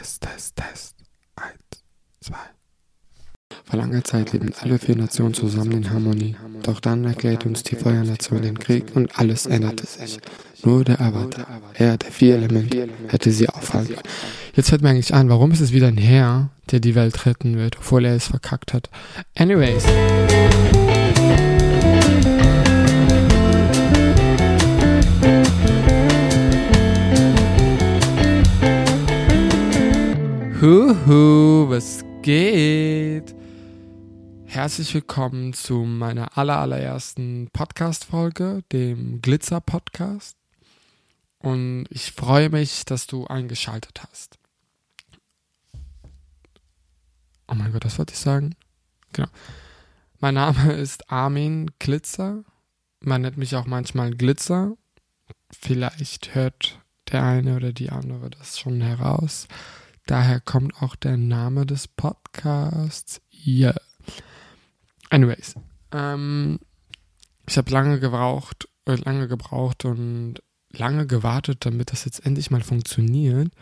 Test, Test, Test. Eins, zwei. Vor langer Zeit lebten alle vier Nationen zusammen in Harmonie. Doch dann erklärte uns die Feuernation den Krieg und alles änderte sich. Nur der Avatar, Herr der vier Elemente, hätte sie aufhalten können. Jetzt fällt mir eigentlich an, warum ist es wieder ein Herr, der die Welt retten wird, obwohl er es verkackt hat. Anyways. Huhu, was geht? Herzlich willkommen zu meiner allerallerersten Podcast-Folge, dem Glitzer-Podcast. Und ich freue mich, dass du eingeschaltet hast. Oh mein Gott, was wollte ich sagen? Genau. Mein Name ist Armin Glitzer. Man nennt mich auch manchmal Glitzer. Vielleicht hört der eine oder die andere das schon heraus. Daher kommt auch der Name des Podcasts. Yeah. Anyways, ähm, ich habe lange gebraucht, äh, lange gebraucht und lange gewartet, damit das jetzt endlich mal funktioniert.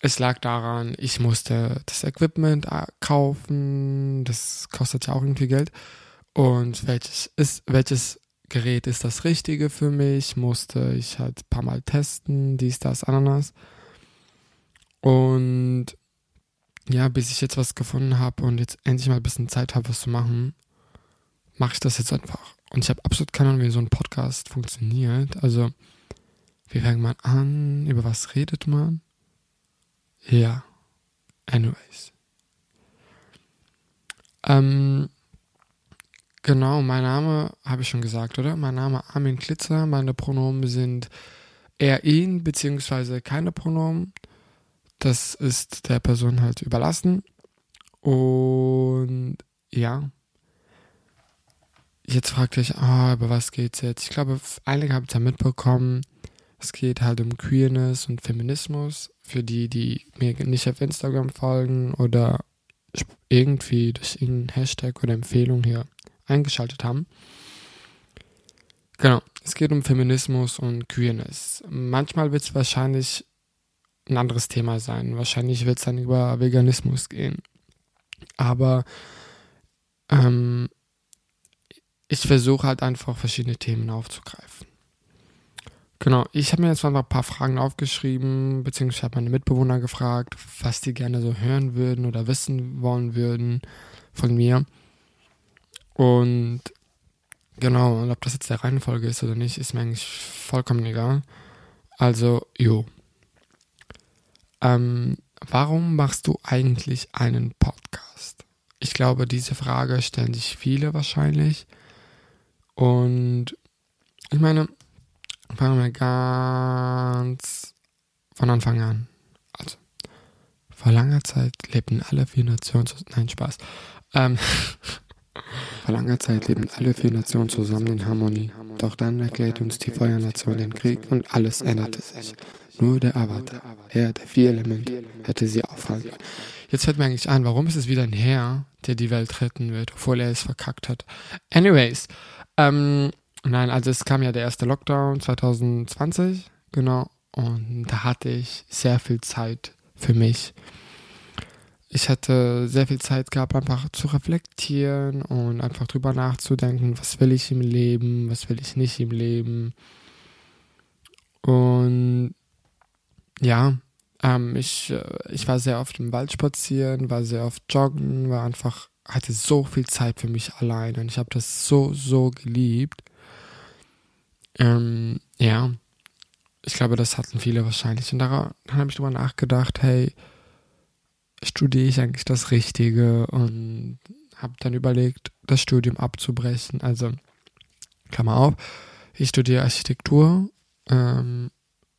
Es lag daran, ich musste das Equipment äh, kaufen, das kostet ja auch irgendwie Geld. Und welches ist, welches Gerät ist das Richtige für mich? Musste ich halt ein paar Mal testen, dies, das, Ananas. Und ja, bis ich jetzt was gefunden habe und jetzt endlich mal ein bisschen Zeit habe, was zu machen, mache ich das jetzt einfach. Und ich habe absolut keine Ahnung, wie so ein Podcast funktioniert. Also, wie fängt man an? Über was redet man? Ja. Anyways. Ähm, genau, mein Name habe ich schon gesagt, oder? Mein Name Armin Klitzer. Meine Pronomen sind er, ihn, beziehungsweise keine Pronomen. Das ist der Person halt überlassen. Und ja. Jetzt fragt euch, oh, über was geht's jetzt? Ich glaube, einige haben es ja mitbekommen. Es geht halt um Queerness und Feminismus. Für die, die mir nicht auf Instagram folgen oder irgendwie durch irgendeinen Hashtag oder Empfehlung hier eingeschaltet haben. Genau, es geht um Feminismus und Queerness. Manchmal wird es wahrscheinlich ein anderes Thema sein. Wahrscheinlich wird es dann über Veganismus gehen. Aber ähm, ich versuche halt einfach verschiedene Themen aufzugreifen. Genau, ich habe mir jetzt mal ein paar Fragen aufgeschrieben, beziehungsweise habe meine Mitbewohner gefragt, was die gerne so hören würden oder wissen wollen würden von mir. Und genau, und ob das jetzt der Reihenfolge ist oder nicht, ist mir eigentlich vollkommen egal. Also, jo. Ähm, warum machst du eigentlich einen Podcast? Ich glaube, diese Frage stellen sich viele wahrscheinlich. Und ich meine, fangen wir ganz von Anfang an. Also, vor langer Zeit lebten alle vier Nationen zusammen. Nein, Spaß. Ähm, vor langer Zeit lebten alle vier Nationen zusammen in Harmonie. Doch dann erklärte uns die Feuernation den Krieg und alles änderte sich. Nur der Avatar, Herr der vier Elemente, hätte sie aufhalten können. Jetzt fällt mir eigentlich an, warum ist es wieder ein Herr, der die Welt retten wird, obwohl er es verkackt hat. Anyways, ähm, nein, also es kam ja der erste Lockdown 2020, genau, und da hatte ich sehr viel Zeit für mich. Ich hatte sehr viel Zeit gehabt, einfach zu reflektieren und einfach drüber nachzudenken, was will ich im Leben, was will ich nicht im Leben. Und ja, ähm, ich, äh, ich war sehr oft im Wald spazieren, war sehr oft joggen, war einfach, hatte so viel Zeit für mich allein und ich habe das so, so geliebt. Ähm, ja, ich glaube, das hatten viele wahrscheinlich. Und daran, habe ich drüber nachgedacht, hey, studiere ich eigentlich das Richtige? Und habe dann überlegt, das Studium abzubrechen. Also, Klammer auf, ich studiere Architektur ähm,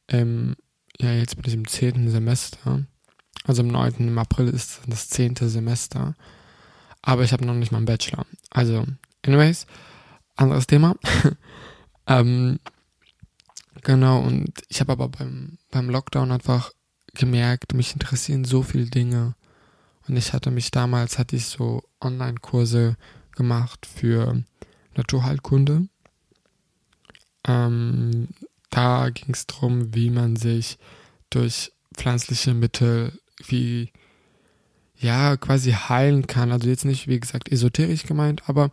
im ja, jetzt bin ich im zehnten Semester. Also im neunten, im April ist das zehnte Semester. Aber ich habe noch nicht mal einen Bachelor. Also, anyways, anderes Thema. ähm, genau, und ich habe aber beim, beim Lockdown einfach gemerkt, mich interessieren so viele Dinge. Und ich hatte mich damals, hatte ich so Online-Kurse gemacht für Naturheilkunde. Ähm, da ging es darum, wie man sich durch pflanzliche Mittel wie ja quasi heilen kann. Also jetzt nicht, wie gesagt, esoterisch gemeint, aber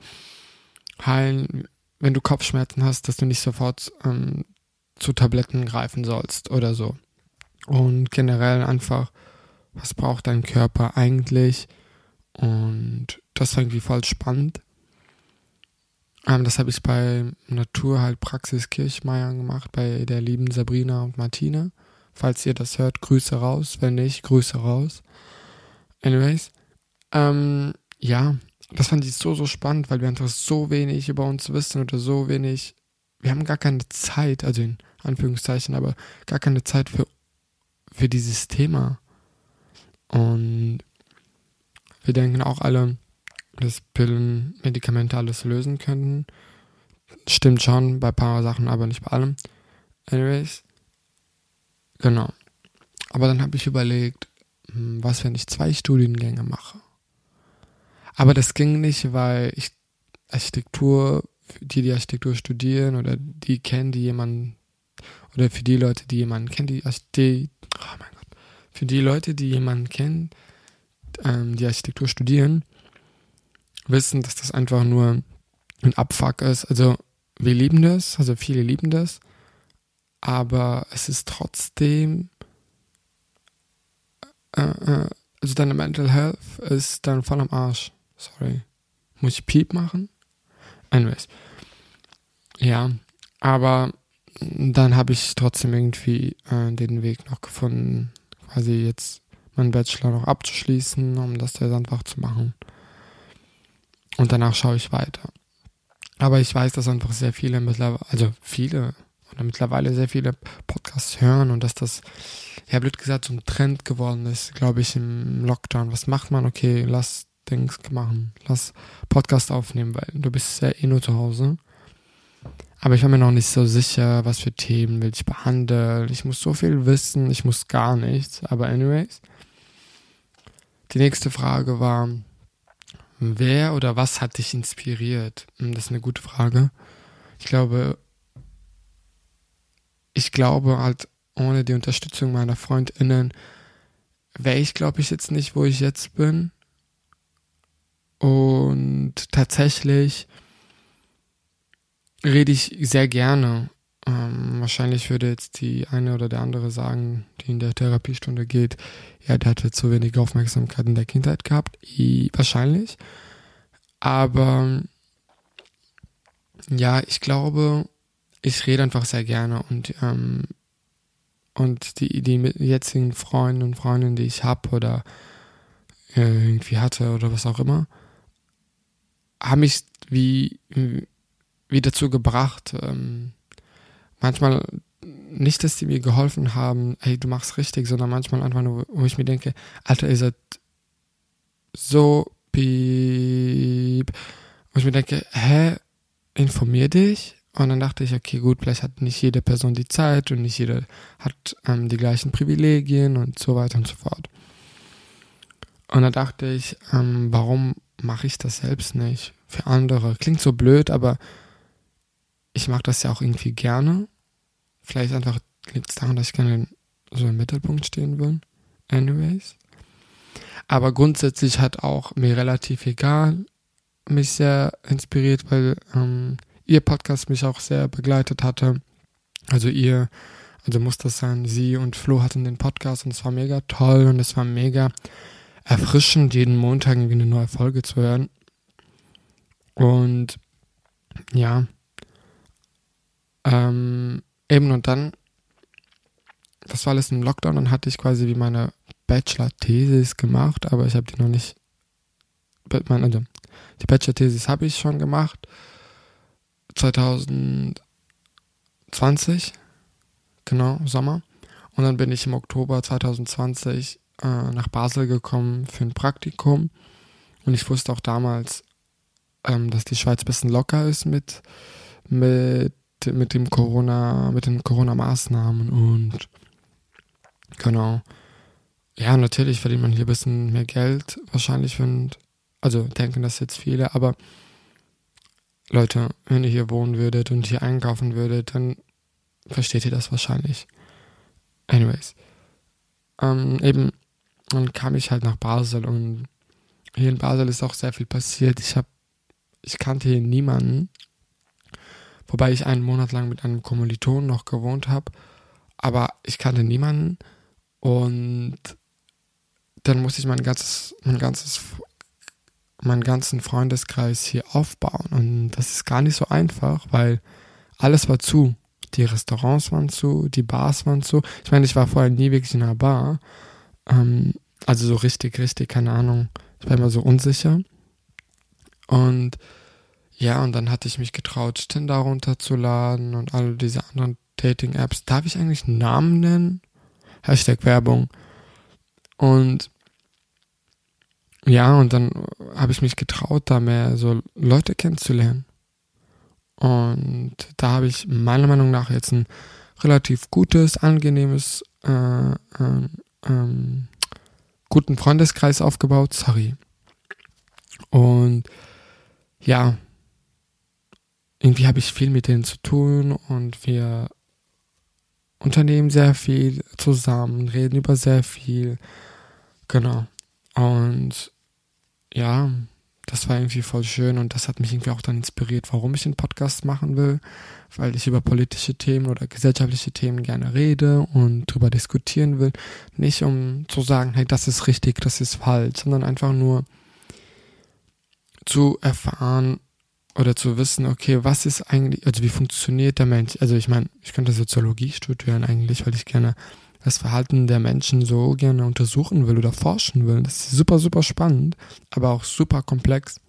heilen, wenn du Kopfschmerzen hast, dass du nicht sofort ähm, zu Tabletten greifen sollst oder so. Und generell einfach, was braucht dein Körper eigentlich? Und das war irgendwie voll spannend. Ähm, das habe ich bei Naturheilpraxis Kirchmeier gemacht, bei der lieben Sabrina und Martina. Falls ihr das hört, Grüße raus. Wenn nicht, Grüße raus. Anyways. Ähm, ja, das fand ich so, so spannend, weil wir einfach so wenig über uns wissen oder so wenig. Wir haben gar keine Zeit, also in Anführungszeichen, aber gar keine Zeit für, für dieses Thema. Und wir denken auch alle, dass Pillen, Medikamente alles lösen könnten. Stimmt schon bei ein paar Sachen, aber nicht bei allem. Anyways, genau. Aber dann habe ich überlegt, hm, was, wenn ich zwei Studiengänge mache. Aber das ging nicht, weil ich Architektur, die die Architektur studieren oder die kennen, die jemanden, oder für die Leute, die jemanden kennen, die, die oh mein Gott, für die Leute, die jemanden kennen, ähm, die Architektur studieren, wissen, dass das einfach nur ein Abfuck ist. Also wir lieben das, also viele lieben das, aber es ist trotzdem, äh, äh, also deine Mental Health ist dann voll am Arsch. Sorry. Muss ich Piep machen? Anyways. Ja, aber dann habe ich trotzdem irgendwie äh, den Weg noch gefunden, quasi jetzt meinen Bachelor noch abzuschließen, um das jetzt einfach zu machen. Und danach schaue ich weiter. Aber ich weiß, dass einfach sehr viele mittlerweile, also viele oder mittlerweile sehr viele Podcasts hören und dass das, ja blöd gesagt, so ein Trend geworden ist, glaube ich, im Lockdown. Was macht man? Okay, lass Dings machen, lass Podcast aufnehmen, weil du bist ja eh nur zu Hause. Aber ich war mir noch nicht so sicher, was für Themen will ich behandeln. Ich muss so viel wissen, ich muss gar nichts. Aber anyways. Die nächste Frage war, Wer oder was hat dich inspiriert? Hm, das ist eine gute Frage. Ich glaube, ich glaube halt, ohne die Unterstützung meiner FreundInnen wäre ich, glaube ich, jetzt nicht, wo ich jetzt bin. Und tatsächlich rede ich sehr gerne. Ähm, wahrscheinlich würde jetzt die eine oder der andere sagen, die in der Therapiestunde geht, ja, der hatte zu wenig Aufmerksamkeit in der Kindheit gehabt. I, wahrscheinlich. Aber ja, ich glaube, ich rede einfach sehr gerne und ähm, und die, die jetzigen Freunde und Freundinnen, die ich habe oder äh, irgendwie hatte oder was auch immer, haben mich wie, wie dazu gebracht, ähm, manchmal nicht, dass die mir geholfen haben, hey, du machst richtig, sondern manchmal einfach nur, wo ich mir denke, Alter, ihr seid so piep. Wo ich mir denke, hä, informier dich? Und dann dachte ich, okay, gut, vielleicht hat nicht jede Person die Zeit und nicht jeder hat ähm, die gleichen Privilegien und so weiter und so fort. Und dann dachte ich, ähm, warum mache ich das selbst nicht für andere? Klingt so blöd, aber ich mache das ja auch irgendwie gerne. Vielleicht einfach liegt es daran, dass ich gerne so im Mittelpunkt stehen will. Anyways. Aber grundsätzlich hat auch mir relativ egal mich sehr inspiriert, weil ähm, ihr Podcast mich auch sehr begleitet hatte. Also ihr, also muss das sein, sie und Flo hatten den Podcast und es war mega toll und es war mega erfrischend, jeden Montag irgendwie eine neue Folge zu hören. Und ja, ähm, eben und dann, das war alles im Lockdown, dann hatte ich quasi wie meine Bachelor-Thesis gemacht, aber ich habe die noch nicht, also die Bachelor-Thesis habe ich schon gemacht, 2020, genau, Sommer. Und dann bin ich im Oktober 2020 äh, nach Basel gekommen für ein Praktikum. Und ich wusste auch damals, ähm, dass die Schweiz ein bisschen locker ist mit, mit mit dem Corona, mit den Corona-Maßnahmen und genau. Ja, natürlich verdient man hier ein bisschen mehr Geld, wahrscheinlich, wenn, also denken das jetzt viele, aber Leute, wenn ihr hier wohnen würdet und hier einkaufen würdet, dann versteht ihr das wahrscheinlich. Anyways. ähm, eben, dann kam ich halt nach Basel und hier in Basel ist auch sehr viel passiert. Ich habe, ich kannte hier niemanden, wobei ich einen Monat lang mit einem Kommiliton noch gewohnt habe, aber ich kannte niemanden und dann musste ich mein ganzes, mein ganzes, meinen ganzen Freundeskreis hier aufbauen und das ist gar nicht so einfach, weil alles war zu. Die Restaurants waren zu, die Bars waren zu. Ich meine, ich war vorher nie wirklich in einer Bar. Ähm, also so richtig, richtig, keine Ahnung. Ich war immer so unsicher. Und ja, und dann hatte ich mich getraut, Tinder runterzuladen und all diese anderen Dating-Apps. Darf ich eigentlich Namen nennen? Hashtag Werbung. Und ja, und dann habe ich mich getraut, da mehr so Leute kennenzulernen. Und da habe ich meiner Meinung nach jetzt ein relativ gutes, angenehmes, äh, äh, ähm, guten Freundeskreis aufgebaut. Sorry. Und ja, irgendwie habe ich viel mit denen zu tun und wir unternehmen sehr viel zusammen, reden über sehr viel. Genau. Und ja, das war irgendwie voll schön und das hat mich irgendwie auch dann inspiriert, warum ich den Podcast machen will, weil ich über politische Themen oder gesellschaftliche Themen gerne rede und darüber diskutieren will. Nicht um zu sagen, hey, das ist richtig, das ist falsch, sondern einfach nur zu erfahren oder zu wissen, okay, was ist eigentlich, also wie funktioniert der Mensch? Also ich meine, ich könnte Soziologie studieren eigentlich, weil ich gerne das Verhalten der Menschen so gerne untersuchen will oder forschen will. Das ist super, super spannend, aber auch super komplex.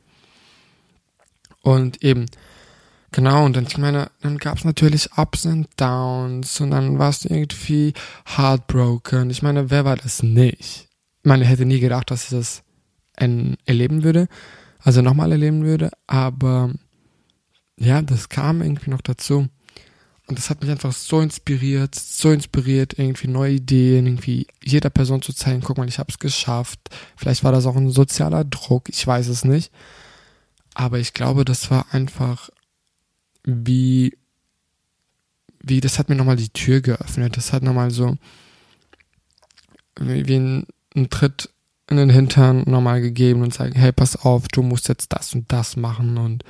Und eben, genau, und dann, ich meine, dann gab es natürlich Ups und Downs und dann warst du irgendwie heartbroken. Ich meine, wer war das nicht? Ich meine, ich hätte nie gedacht, dass ich das erleben würde, also nochmal erleben würde, aber ja, das kam irgendwie noch dazu. Und das hat mich einfach so inspiriert, so inspiriert, irgendwie neue Ideen, irgendwie jeder Person zu zeigen, guck mal, ich habe es geschafft. Vielleicht war das auch ein sozialer Druck, ich weiß es nicht. Aber ich glaube, das war einfach wie, wie, das hat mir nochmal die Tür geöffnet. Das hat nochmal so, wie, ein, ein Tritt in den Hintern nochmal gegeben und sagen, hey, pass auf, du musst jetzt das und das machen und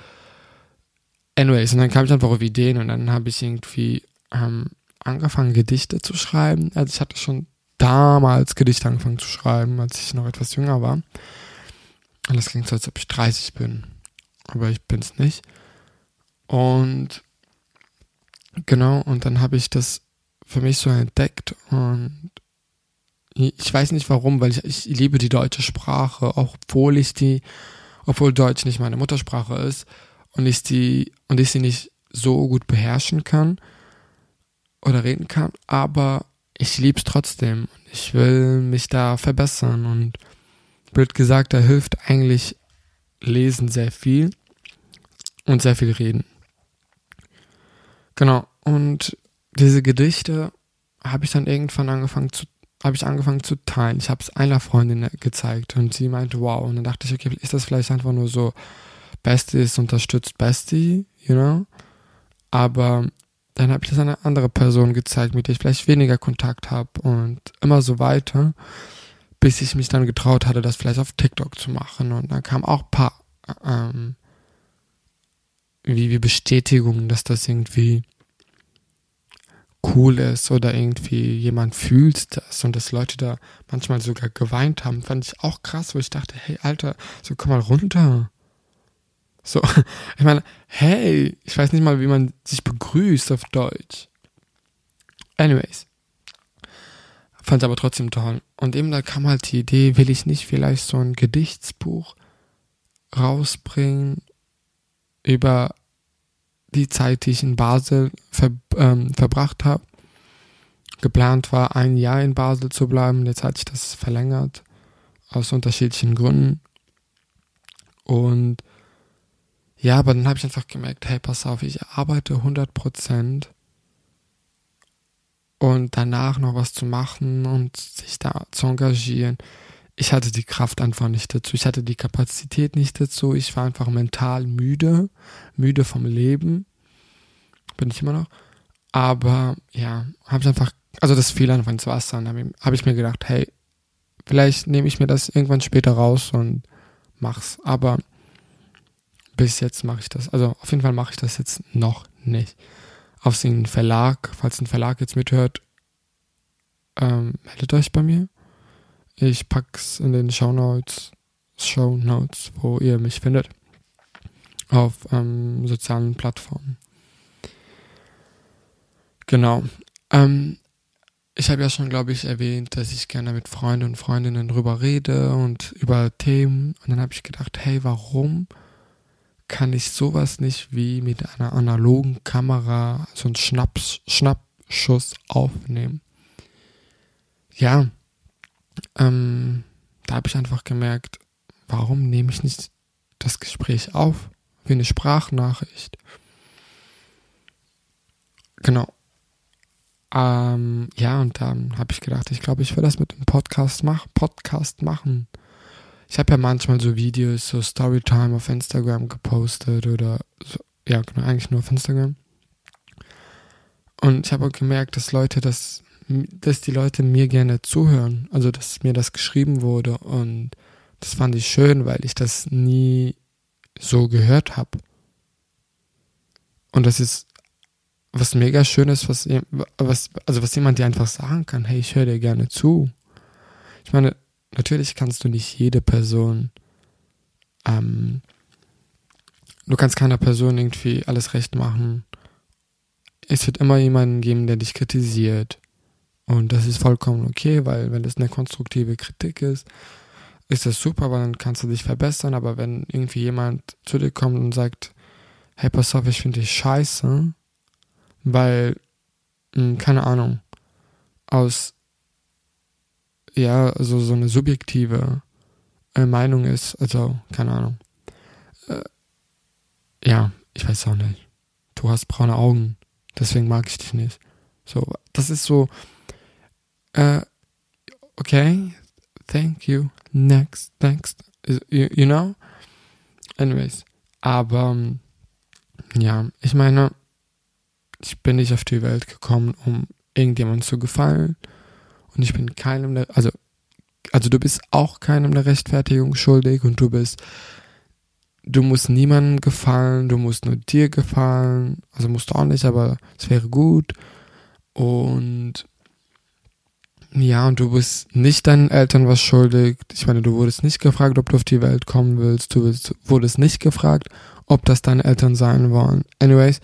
Anyways, und dann kam ich einfach auf Ideen und dann habe ich irgendwie ähm, angefangen, Gedichte zu schreiben. Also ich hatte schon damals Gedichte angefangen zu schreiben, als ich noch etwas jünger war. Und das klingt so, als ob ich 30 bin. Aber ich bin es nicht. Und genau, und dann habe ich das für mich so entdeckt und ich weiß nicht warum, weil ich, ich liebe die deutsche Sprache, obwohl ich die, obwohl Deutsch nicht meine Muttersprache ist und ich die und ich sie nicht so gut beherrschen kann oder reden kann, aber ich liebe es trotzdem. Ich will mich da verbessern und blöd gesagt, da hilft eigentlich Lesen sehr viel und sehr viel Reden. Genau. Und diese Gedichte habe ich dann irgendwann angefangen zu habe ich angefangen zu teilen. Ich habe es einer Freundin gezeigt und sie meinte, wow. Und dann dachte ich, okay, ist das vielleicht einfach nur so Besties unterstützt Bestie, you know? Aber dann habe ich das einer andere Person gezeigt, mit der ich vielleicht weniger Kontakt habe und immer so weiter, bis ich mich dann getraut hatte, das vielleicht auf TikTok zu machen. Und dann kam auch ein paar ähm, wie, wie Bestätigungen, dass das irgendwie cool ist oder irgendwie jemand fühlt das und dass Leute da manchmal sogar geweint haben, fand ich auch krass, wo ich dachte, hey Alter, so komm mal runter. So, ich meine, hey, ich weiß nicht mal, wie man sich begrüßt auf Deutsch. Anyways. Fand aber trotzdem toll. Und eben da kam halt die Idee, will ich nicht vielleicht so ein Gedichtsbuch rausbringen über die Zeit, die ich in Basel ver, ähm, verbracht habe. Geplant war, ein Jahr in Basel zu bleiben. Jetzt hat sich das verlängert. Aus unterschiedlichen Gründen. Und ja, aber dann habe ich einfach gemerkt, hey, pass auf, ich arbeite 100 Prozent und danach noch was zu machen und sich da zu engagieren. Ich hatte die Kraft einfach nicht dazu. Ich hatte die Kapazität nicht dazu. Ich war einfach mental müde, müde vom Leben. Bin ich immer noch. Aber ja, habe ich einfach also das fiel einfach ins Wasser und habe hab ich mir gedacht, hey, vielleicht nehme ich mir das irgendwann später raus und mach's. Aber bis jetzt mache ich das. Also auf jeden Fall mache ich das jetzt noch nicht. Auf den Verlag, falls ein Verlag jetzt mithört, ähm, meldet euch bei mir. Ich pack's in den Show Notes, Show Notes, wo ihr mich findet. Auf ähm, sozialen Plattformen. Genau. Ähm, ich habe ja schon, glaube ich, erwähnt, dass ich gerne mit Freunden und Freundinnen drüber rede und über Themen. Und dann habe ich gedacht, hey, warum kann ich sowas nicht wie mit einer analogen Kamera so einen Schnaps, Schnappschuss aufnehmen? Ja, ähm, da habe ich einfach gemerkt, warum nehme ich nicht das Gespräch auf wie eine Sprachnachricht? Genau. Ähm, ja, und dann habe ich gedacht, ich glaube, ich will das mit dem Podcast, mach, Podcast machen. Ich habe ja manchmal so Videos, so Storytime auf Instagram gepostet oder so, ja, genau, eigentlich nur auf Instagram. Und ich habe auch gemerkt, dass Leute das, dass die Leute mir gerne zuhören. Also, dass mir das geschrieben wurde und das fand ich schön, weil ich das nie so gehört habe. Und das ist was mega schön ist, was, was, also was jemand dir einfach sagen kann, hey, ich höre dir gerne zu. Ich meine, natürlich kannst du nicht jede Person, ähm, du kannst keiner Person irgendwie alles recht machen. Es wird immer jemanden geben, der dich kritisiert. Und das ist vollkommen okay, weil wenn das eine konstruktive Kritik ist, ist das super, weil dann kannst du dich verbessern. Aber wenn irgendwie jemand zu dir kommt und sagt, hey, pass auf, ich finde dich scheiße, weil, mh, hm, keine Ahnung, aus, ja, also so eine subjektive äh, Meinung ist, also, keine Ahnung. Äh, ja, ich weiß auch nicht. Du hast braune Augen, deswegen mag ich dich nicht. So, das ist so, äh, okay, thank you, next, next, you, you know? Anyways, aber, ja, ich meine, ich bin nicht auf die Welt gekommen, um irgendjemandem zu gefallen. Und ich bin keinem der, also, also du bist auch keinem der Rechtfertigung schuldig und du bist, du musst niemandem gefallen, du musst nur dir gefallen. Also musst du auch nicht, aber es wäre gut. Und ja, und du bist nicht deinen Eltern was schuldig. Ich meine, du wurdest nicht gefragt, ob du auf die Welt kommen willst. Du wurdest nicht gefragt, ob das deine Eltern sein wollen. Anyways,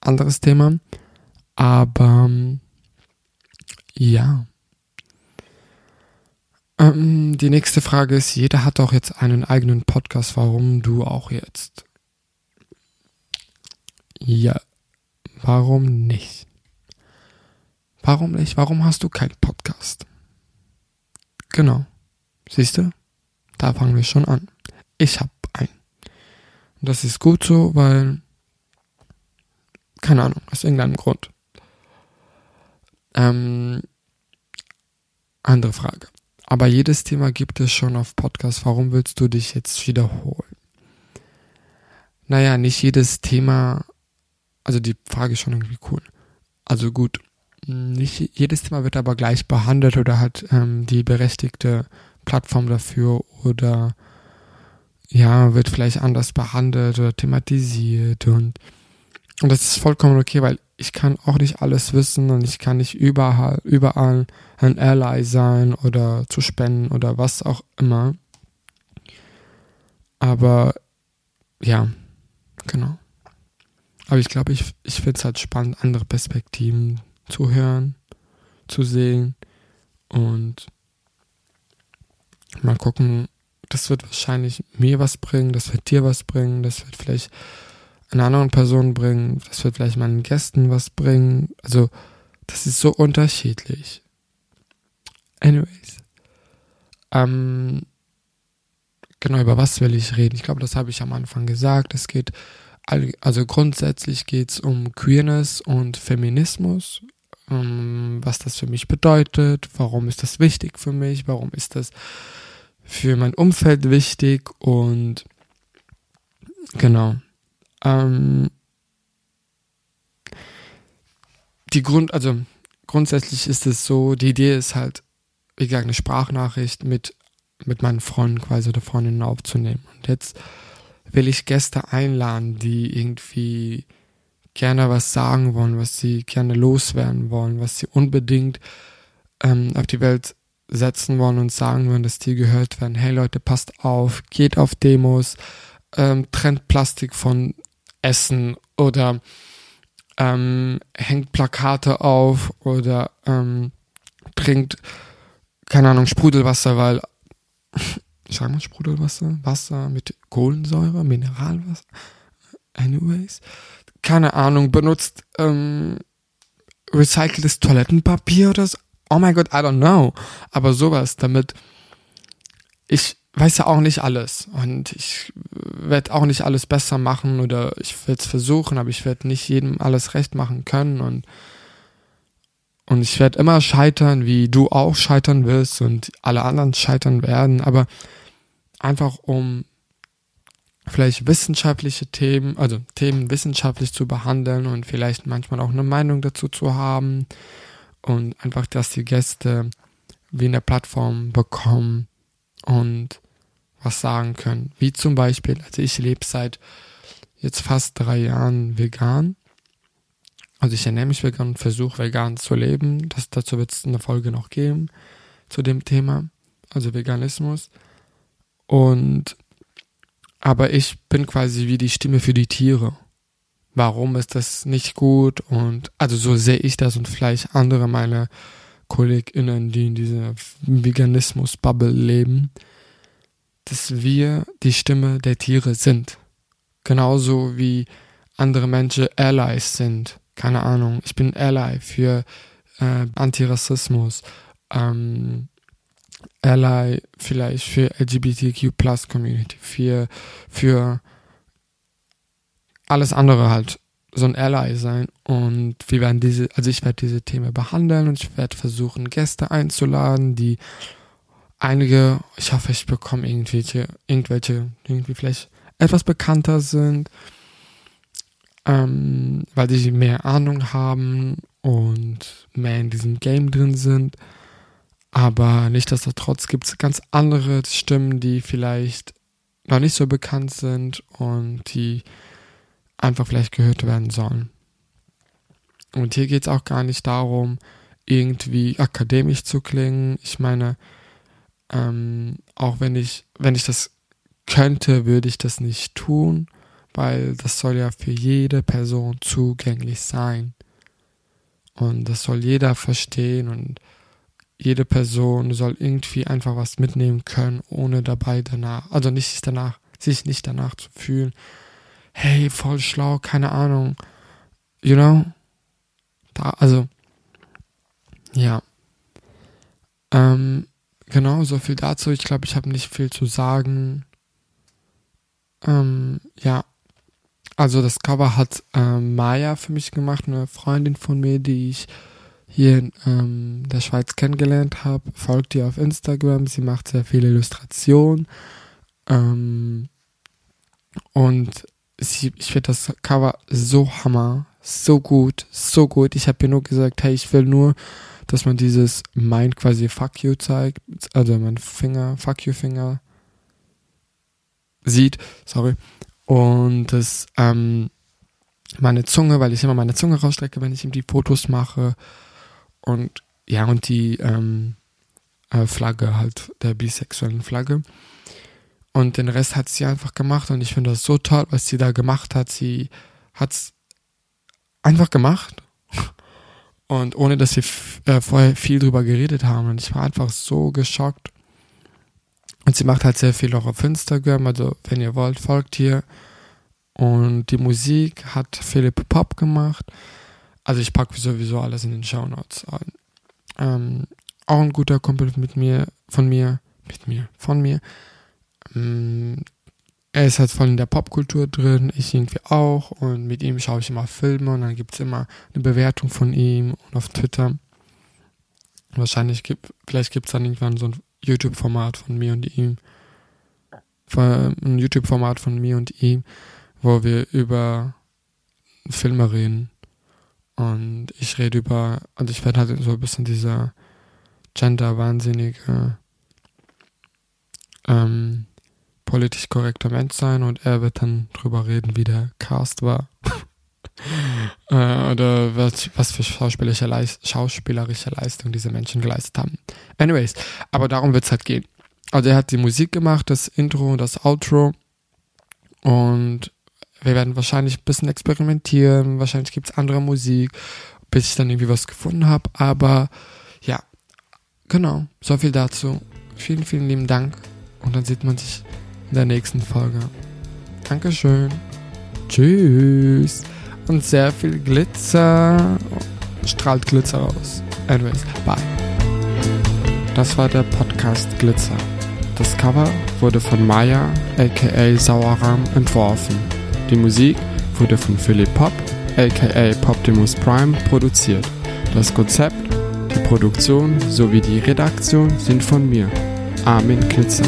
anderes Thema. Aber ja. Ähm, die nächste Frage ist, jeder hat auch jetzt einen eigenen Podcast, warum du auch jetzt? Ja, warum nicht? Warum nicht? Warum hast du keinen Podcast? Genau. Siehst du? Da fangen wir schon an. Ich habe einen. Und das ist gut so, weil keine Ahnung, aus irgendeinem Grund. Ähm, andere Frage. Aber jedes Thema gibt es schon auf Podcast. Warum willst du dich jetzt wiederholen? Naja, nicht jedes Thema, also die Frage ist schon irgendwie cool. Also gut, nicht jedes Thema wird aber gleich behandelt oder hat ähm, die berechtigte Plattform dafür oder ja, wird vielleicht anders behandelt oder thematisiert und und das ist vollkommen okay, weil ich kann auch nicht alles wissen und ich kann nicht überall, überall ein Ally sein oder zu spenden oder was auch immer. Aber ja, genau. Aber ich glaube, ich, ich finde es halt spannend, andere Perspektiven zu hören, zu sehen und mal gucken. Das wird wahrscheinlich mir was bringen, das wird dir was bringen, das wird vielleicht einer anderen Person bringen, das wird vielleicht meinen Gästen was bringen. Also, das ist so unterschiedlich. Anyways. Ähm, genau, über was will ich reden? Ich glaube, das habe ich am Anfang gesagt. Es geht, also grundsätzlich geht es um Queerness und Feminismus. Ähm, was das für mich bedeutet, warum ist das wichtig für mich, warum ist das für mein Umfeld wichtig und genau. Ähm, die Grund, also grundsätzlich ist es so, die Idee ist halt, wie gesagt, eine Sprachnachricht mit, mit meinen Freunden quasi oder Freundinnen aufzunehmen. Und jetzt will ich Gäste einladen, die irgendwie gerne was sagen wollen, was sie gerne loswerden wollen, was sie unbedingt ähm, auf die Welt setzen wollen und sagen wollen, dass die gehört werden. Hey Leute, passt auf, geht auf Demos, ähm, trennt Plastik von Essen oder ähm, hängt Plakate auf oder ähm, trinkt, keine Ahnung, Sprudelwasser, weil, sag mal Sprudelwasser, Wasser mit Kohlensäure, Mineralwasser, anyways, keine Ahnung, benutzt ähm, recyceltes Toilettenpapier oder so. Oh mein Gott, I don't know. Aber sowas, damit ich weiß ja auch nicht alles und ich werde auch nicht alles besser machen oder ich werde es versuchen, aber ich werde nicht jedem alles recht machen können und und ich werde immer scheitern, wie du auch scheitern wirst und alle anderen scheitern werden, aber einfach um vielleicht wissenschaftliche Themen, also Themen wissenschaftlich zu behandeln und vielleicht manchmal auch eine Meinung dazu zu haben und einfach, dass die Gäste wie eine Plattform bekommen und was sagen können. Wie zum Beispiel, also ich lebe seit jetzt fast drei Jahren vegan. Also ich ernähre mich vegan und versuche vegan zu leben. Das, dazu wird es eine Folge noch geben zu dem Thema, also Veganismus. Und aber ich bin quasi wie die Stimme für die Tiere. Warum ist das nicht gut? Und also so sehe ich das und vielleicht andere meine KollegInnen, die in dieser Veganismus-Bubble leben, dass wir die Stimme der Tiere sind. Genauso wie andere Menschen Allies sind. Keine Ahnung, ich bin Ally für äh, Antirassismus, ähm, Ally vielleicht für LGBTQ Plus Community, für, für alles andere halt so ein Ally sein und wir werden diese, also ich werde diese Themen behandeln und ich werde versuchen, Gäste einzuladen, die einige, ich hoffe, ich bekomme irgendwelche, irgendwelche, irgendwie vielleicht etwas bekannter sind, ähm, weil sie mehr Ahnung haben und mehr in diesem Game drin sind. Aber nichtsdestotrotz gibt es ganz andere Stimmen, die vielleicht noch nicht so bekannt sind und die einfach vielleicht gehört werden sollen. Und hier geht es auch gar nicht darum, irgendwie akademisch zu klingen. Ich meine, ähm, auch wenn ich, wenn ich das könnte, würde ich das nicht tun, weil das soll ja für jede Person zugänglich sein. Und das soll jeder verstehen und jede Person soll irgendwie einfach was mitnehmen können, ohne dabei danach, also nicht danach, sich nicht danach zu fühlen, hey, voll schlau, keine Ahnung, you know? Da, also, ja. Ähm, genau, so viel dazu. Ich glaube, ich habe nicht viel zu sagen. Ähm, ja. Also das Cover hat ähm, Maya für mich gemacht, eine Freundin von mir, die ich hier in ähm, der Schweiz kennengelernt habe. Folgt ihr auf Instagram. Sie macht sehr viele Illustrationen. Ähm, und sie, ich finde das Cover so hammer, so gut, so gut. Ich habe ihr nur gesagt, hey, ich will nur dass man dieses Mind quasi Fuck you zeigt, also mein Finger, Fuck you Finger sieht, sorry, und das, ähm, meine Zunge, weil ich immer meine Zunge rausstrecke, wenn ich ihm die Fotos mache und ja, und die ähm, äh, Flagge halt, der bisexuellen Flagge. Und den Rest hat sie einfach gemacht und ich finde das so toll, was sie da gemacht hat. Sie hat es einfach gemacht und ohne dass wir äh, vorher viel drüber geredet haben. Und ich war einfach so geschockt. Und sie macht halt sehr viel auch auf Instagram. Also, wenn ihr wollt, folgt hier. Und die Musik hat Philipp Pop gemacht. Also, ich packe sowieso alles in den Show Notes. Ähm, auch ein guter Kumpel mit mir, von mir, mit mir, von mir. Ähm, er ist halt voll in der Popkultur drin, ich irgendwie auch und mit ihm schaue ich immer Filme und dann gibt es immer eine Bewertung von ihm und auf Twitter. Wahrscheinlich gibt, vielleicht gibt es dann irgendwann so ein YouTube-Format von mir und ihm, ein YouTube-Format von mir und ihm, wo wir über Filme reden. Und ich rede über, und ich werde halt so ein bisschen dieser gender-wahnsinnige, ähm, politisch korrekter Mensch sein und er wird dann drüber reden, wie der Cast war. äh, oder was, was für schauspielerische, Leist schauspielerische Leistung diese Menschen geleistet haben. Anyways, aber darum wird es halt gehen. Also er hat die Musik gemacht, das Intro und das Outro. Und wir werden wahrscheinlich ein bisschen experimentieren. Wahrscheinlich gibt es andere Musik, bis ich dann irgendwie was gefunden habe. Aber ja, genau, so viel dazu. Vielen, vielen lieben Dank. Und dann sieht man sich in der nächsten Folge. Dankeschön. Tschüss. Und sehr viel Glitzer. Strahlt Glitzer aus. Anyways, bye. Das war der Podcast Glitzer. Das Cover wurde von Maya aka Sauerram entworfen. Die Musik wurde von Philipp Pop aka Poptimus Prime produziert. Das Konzept, die Produktion sowie die Redaktion sind von mir, Armin Glitzer.